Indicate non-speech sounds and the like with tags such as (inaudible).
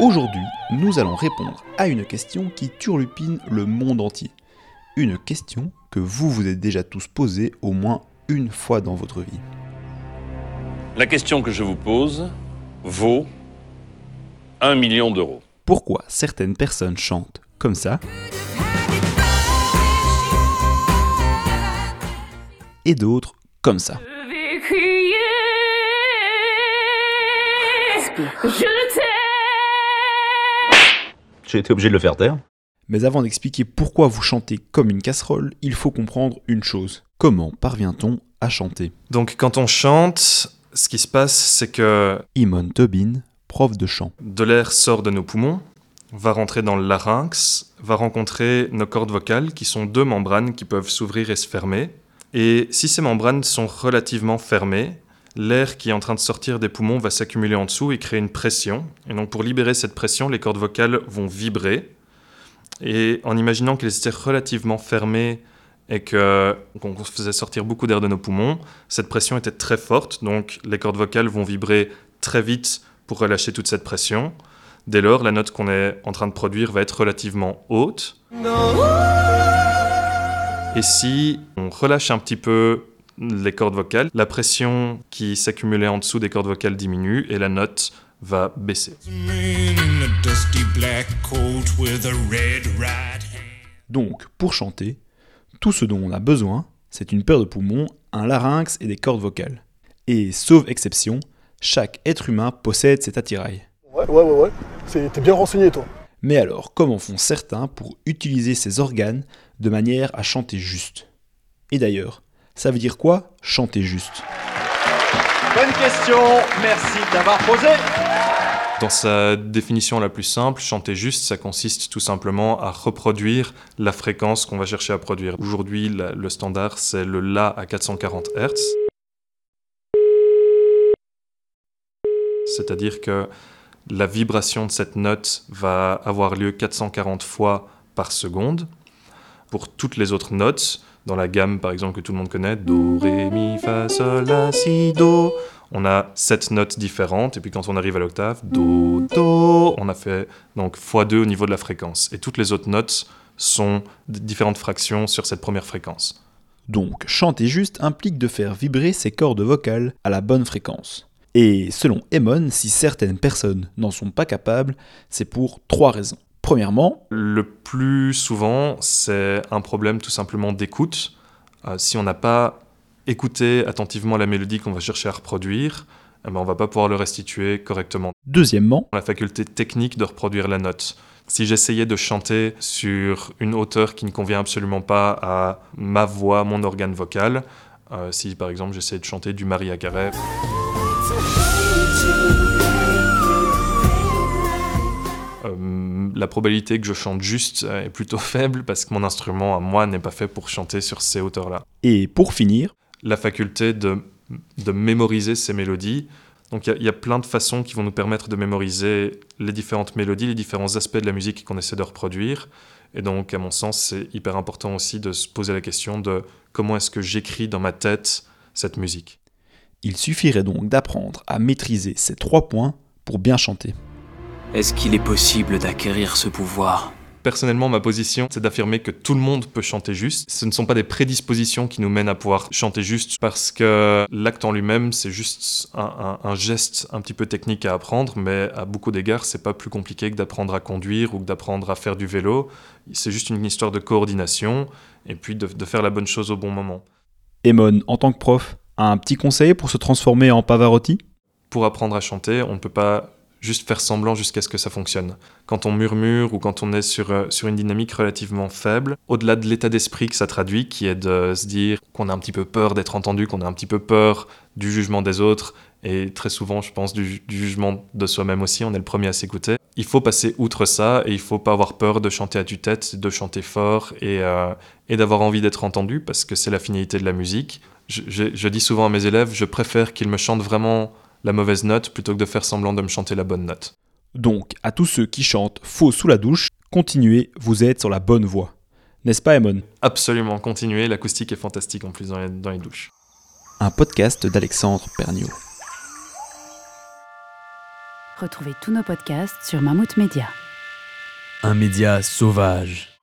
Aujourd'hui, nous allons répondre à une question qui turlupine le monde entier. Une question que vous vous êtes déjà tous posée au moins une fois dans votre vie. La question que je vous pose vaut 1 million d'euros. Pourquoi certaines personnes chantent comme ça? Et d'autres comme ça J'ai été obligé de le faire taire. Mais avant d'expliquer pourquoi vous chantez comme une casserole, il faut comprendre une chose. Comment parvient-on à chanter? Donc quand on chante, ce qui se passe, c'est que Imon Tobin, prof de chant. de l'air sort de nos poumons, va rentrer dans le larynx, va rencontrer nos cordes vocales, qui sont deux membranes qui peuvent s'ouvrir et se fermer. Et si ces membranes sont relativement fermées, l'air qui est en train de sortir des poumons va s'accumuler en dessous et créer une pression. Et donc pour libérer cette pression, les cordes vocales vont vibrer. Et en imaginant qu'elles étaient relativement fermées et que- qu'on faisait sortir beaucoup d'air de nos poumons, cette pression était très forte, donc les cordes vocales vont vibrer très vite pour relâcher toute cette pression. Dès lors, la note qu'on est en train de produire va être relativement haute. Et si on relâche un petit peu les cordes vocales, la pression qui s'accumulait en dessous des cordes vocales diminue et la note va baisser. Donc, pour chanter, tout ce dont on a besoin, c'est une paire de poumons, un larynx et des cordes vocales. Et, sauf exception, chaque être humain possède cet attirail. Ouais, ouais, ouais, ouais. C'est- T'es bien renseigné, toi. Mais alors, comment font certains pour utiliser ces organes de manière à chanter juste? Et d'ailleurs, ça veut dire quoi, chanter juste Bonne question, merci d'avoir posé. Dans sa définition la plus simple, chanter juste, ça consiste tout simplement à reproduire la fréquence qu'on va chercher à produire. Aujourd'hui, le standard, c'est le La à 440 Hz. C'est-à-dire que la vibration de cette note va avoir lieu 440 fois par seconde. Pour toutes les autres notes, dans la gamme par exemple que tout le monde connaît, Do, Ré, Mi, Fa, Sol, La, Si, Do, on a sept notes différentes, et puis quand on arrive à l'octave, Do, Do, on a fait donc x2 au niveau de la fréquence. Et toutes les autres notes sont différentes fractions sur cette première fréquence. Donc, chanter juste implique de faire vibrer ses cordes vocales à la bonne fréquence. Et selon Emon, si certaines personnes n'en sont pas capables, c'est pour trois raisons. Premièrement, Le plus souvent, c'est un problème tout simplement d'écoute. Euh, si on n'a pas écouté attentivement la mélodie qu'on va chercher à reproduire, eh ben, on va pas pouvoir le restituer correctement. deuxièmement, la faculté technique de reproduire la note. Si j'essayais de chanter sur une hauteur qui ne convient absolument pas à ma voix, mon organe vocal, euh, si par exemple j'essayais de chanter du Maria Carey, la probabilité que je chante juste euh, est plutôt (laughs) faible parce que mon instrument à moi n'est pas fait pour chanter sur ces hauteurs-là et pour finir, la faculté de, de mémoriser ces mélodies. Donc il y y, a plein de façons qui vont nous permettre de mémoriser les différentes mélodies, les différents aspects de la musique qu'on essaie de reproduire. Et donc, à mon sens, c'est hyper important aussi de se poser la question de comment est-ce que j'écris dans ma tête cette musique. il suffirait donc d'apprendre à maîtriser ces trois points pour bien chanter. Est-ce qu'il est possible d'acquérir ce pouvoir? Personnellement, ma position, c'est d'affirmer que tout le monde peut chanter juste. Ce ne sont pas des prédispositions qui nous mènent à pouvoir chanter juste, parce que l'acte en lui-même, c'est juste un, un- un geste un petit peu technique à apprendre, mais à beaucoup d'égards, c'est pas plus compliqué que d'apprendre à conduire ou que d'apprendre à faire du vélo. C'est juste une histoire de coordination et puis de, de faire la bonne chose au bon moment. Emon, en tant que prof, a un petit conseil pour se transformer en Pavarotti? Pour apprendre à chanter, on ne peut pas juste faire semblant jusqu'à ce que ça fonctionne. Quand on murmure ou quand on est sur, euh, sur une dynamique relativement faible, au-delà de l'état d'esprit que ça traduit, qui est de se dire qu'on a un petit peu peur d'être entendu, qu'on a un petit peu peur du jugement des autres, et très souvent, je pense, du, jugement de soi-même aussi, on est le premier à s'écouter. Il faut passer outre ça, et il faut pas avoir peur de chanter à tue-tête, de chanter fort, et, euh, et d'avoir envie d'être entendu, parce que c'est la finalité de la musique. Je dis souvent à mes élèves, je préfère qu'ils me chantent vraiment la mauvaise note plutôt que de faire semblant de me chanter la bonne note. Donc, à tous ceux qui chantent faux sous la douche, continuez, vous êtes sur la bonne voie. N'est-ce pas, Emon Absolument, continuez, l'acoustique est fantastique en plus dans les, dans les douches. Un podcast d'Alexandre Perniaud. Retrouvez tous nos podcasts sur Mammouth Media. Un média sauvage.